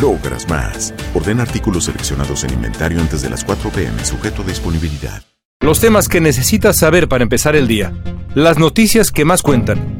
logras más. Orden artículos seleccionados en inventario antes de las 4 pm, sujeto a disponibilidad. Los temas que necesitas saber para empezar el día. Las noticias que más cuentan.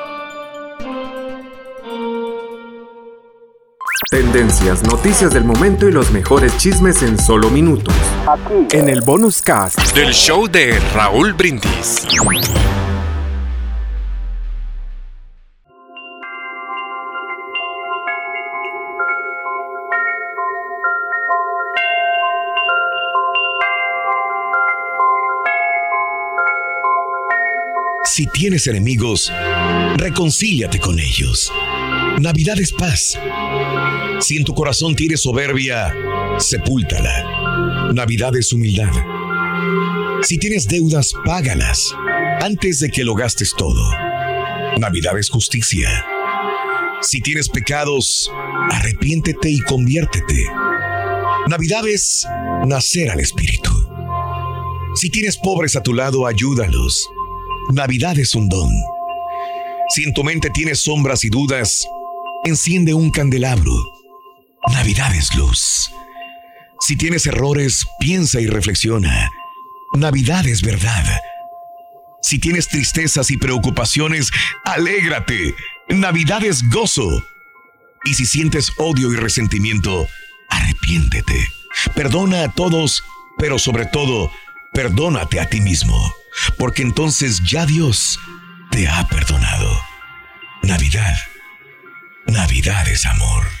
Tendencias, noticias del momento y los mejores chismes en solo minutos. Aquí. En el bonus cast del show de Raúl Brindis. Si tienes enemigos, reconcíliate con ellos. Navidad es paz. Si en tu corazón tienes soberbia, sepúltala. Navidad es humildad. Si tienes deudas, págalas antes de que lo gastes todo. Navidad es justicia. Si tienes pecados, arrepiéntete y conviértete. Navidad es nacer al Espíritu. Si tienes pobres a tu lado, ayúdalos. Navidad es un don. Si en tu mente tienes sombras y dudas, enciende un candelabro. Navidad es luz. Si tienes errores, piensa y reflexiona. Navidad es verdad. Si tienes tristezas y preocupaciones, alégrate. Navidad es gozo. Y si sientes odio y resentimiento, arrepiéntete. Perdona a todos, pero sobre todo, perdónate a ti mismo, porque entonces ya Dios te ha perdonado. Navidad. Navidad es amor.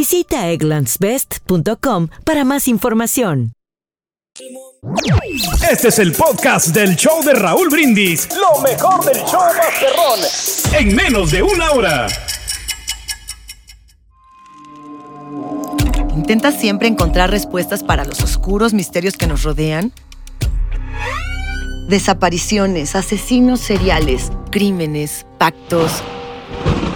Visita egglandsbest.com para más información. Este es el podcast del show de Raúl Brindis. Lo mejor del show Masterrón. En menos de una hora. ¿Intentas siempre encontrar respuestas para los oscuros misterios que nos rodean? Desapariciones, asesinos seriales, crímenes, pactos.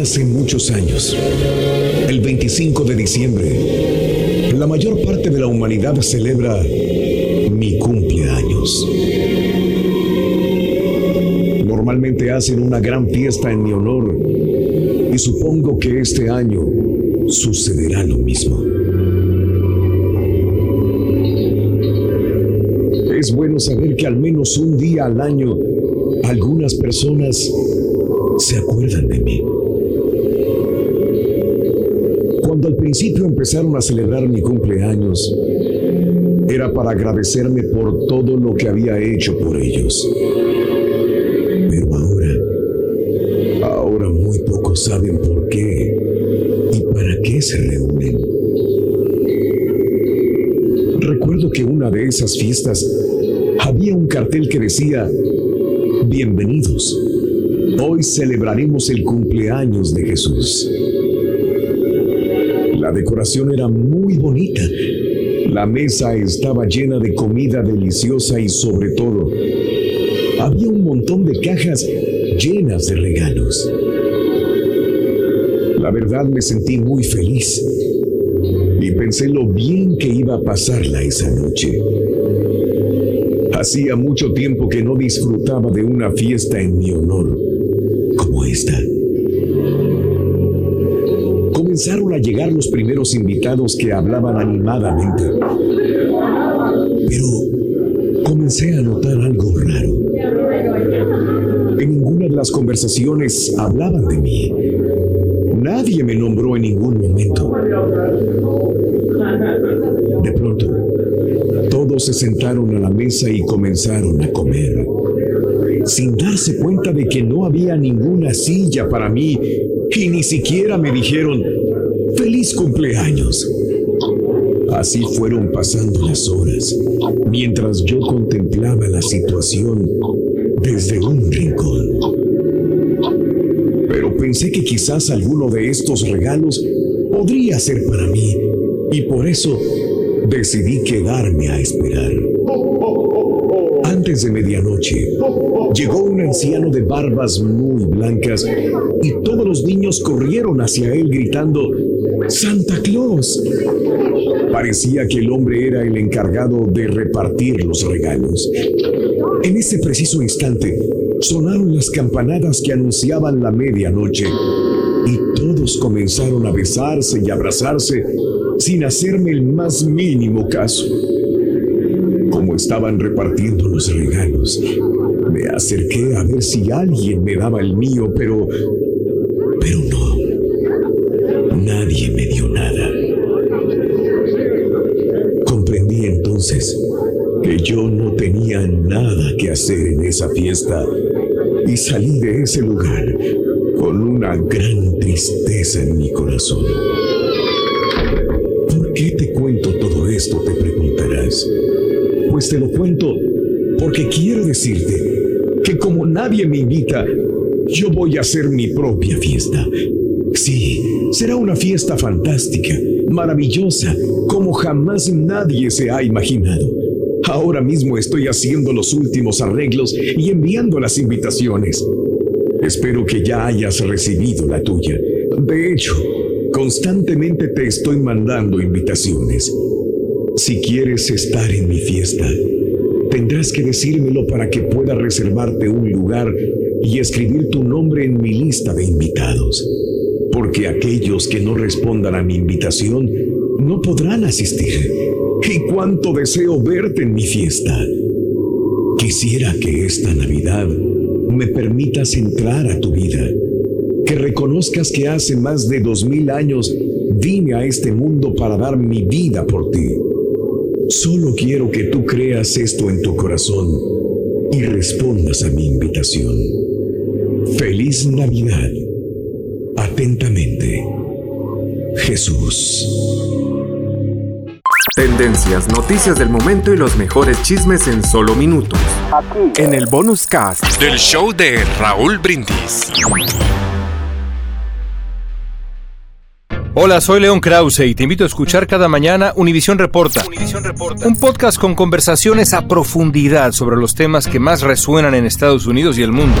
Hace muchos años, el 25 de diciembre, La mayor parte de la humanidad celebra mi cumpleaños. Normalmente hacen una gran fiesta en mi honor y supongo que este año sucederá lo mismo. Es bueno saber que al menos un día al año algunas personas se acuerdan de mí. Principio empezaron a celebrar mi cumpleaños, era para agradecerme por todo lo que había hecho por ellos. Pero ahora, ahora muy pocos saben por qué y para qué se reúnen. Recuerdo que una de esas fiestas había un cartel que decía, bienvenidos, hoy celebraremos el cumpleaños de Jesús. La decoración era muy bonita. La mesa estaba llena de comida deliciosa y sobre todo, había un montón de cajas llenas de regalos. La verdad me sentí muy feliz y pensé lo bien que iba a pasarla esa noche. Hacía mucho tiempo que no disfrutaba de una fiesta en mi honor como esta. Comenzaron a llegar los primeros invitados que hablaban animadamente. Pero comencé a notar algo raro. En ninguna de las conversaciones hablaban de mí. Nadie me nombró en ningún momento. De pronto, todos se sentaron a la mesa y comenzaron a comer, sin darse cuenta de que no había ninguna silla para mí y ni siquiera me dijeron, feliz cumpleaños. Así fueron pasando las horas, mientras yo contemplaba la situación desde un rincón. Pero pensé que quizás alguno de estos regalos podría ser para mí, y por eso decidí quedarme a esperar. Antes de medianoche, llegó un anciano de barbas muy blancas y todos los niños corrieron hacia él gritando, Santa Claus. Parecía que el hombre era el encargado de repartir los regalos. En ese preciso instante, sonaron las campanadas que anunciaban la medianoche y todos comenzaron a besarse y abrazarse sin hacerme el más mínimo caso. Como estaban repartiendo los regalos, me acerqué a ver si alguien me daba el mío, pero... que yo no tenía nada que hacer en esa fiesta y salí de ese lugar con una gran tristeza en mi corazón. ¿Por qué te cuento todo esto? Te preguntarás. Pues te lo cuento porque quiero decirte que como nadie me invita, yo voy a hacer mi propia fiesta. Sí, será una fiesta fantástica, maravillosa, como jamás nadie se ha imaginado. Ahora mismo estoy haciendo los últimos arreglos y enviando las invitaciones. Espero que ya hayas recibido la tuya. De hecho, constantemente te estoy mandando invitaciones. Si quieres estar en mi fiesta, tendrás que decírmelo para que pueda reservarte un lugar y escribir tu nombre en mi lista de invitados. Porque aquellos que no respondan a mi invitación no podrán asistir. Y cuánto deseo verte en mi fiesta. Quisiera que esta Navidad me permitas entrar a tu vida. Que reconozcas que hace más de dos mil años vine a este mundo para dar mi vida por ti. Solo quiero que tú creas esto en tu corazón y respondas a mi invitación. Feliz Navidad. Atentamente, Jesús. Tendencias, noticias del momento y los mejores chismes en solo minutos. Aquí. En el bonus cast del show de Raúl Brindis. Hola, soy León Krause y te invito a escuchar cada mañana Univisión Reporta, Reporta, un podcast con conversaciones a profundidad sobre los temas que más resuenan en Estados Unidos y el mundo.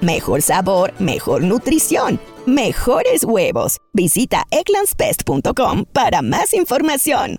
Mejor sabor, mejor nutrición mejores huevos. Visita eclanspest.com para más información.